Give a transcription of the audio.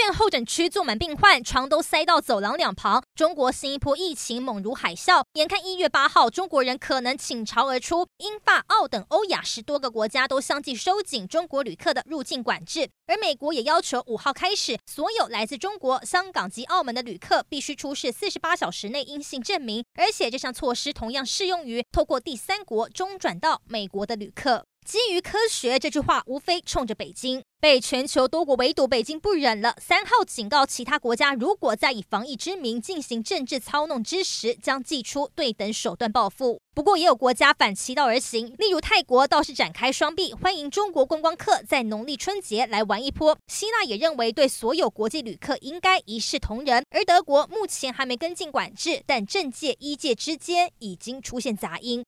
院候诊区坐满病患，床都塞到走廊两旁。中国新一波疫情猛如海啸，眼看一月八号中国人可能倾巢而出，英法澳等欧亚十多个国家都相继收紧中国旅客的入境管制，而美国也要求五号开始，所有来自中国香港及澳门的旅客必须出示四十八小时内阴性证明，而且这项措施同样适用于透过第三国中转到美国的旅客。基于科学这句话，无非冲着北京。被全球多国围堵，北京不忍了。三号警告其他国家，如果再以防疫之名进行政治操弄之时，将祭出对等手段报复。不过，也有国家反其道而行，例如泰国倒是展开双臂，欢迎中国观光客在农历春节来玩一波。希腊也认为对所有国际旅客应该一视同仁。而德国目前还没跟进管制，但政界医界之间已经出现杂音。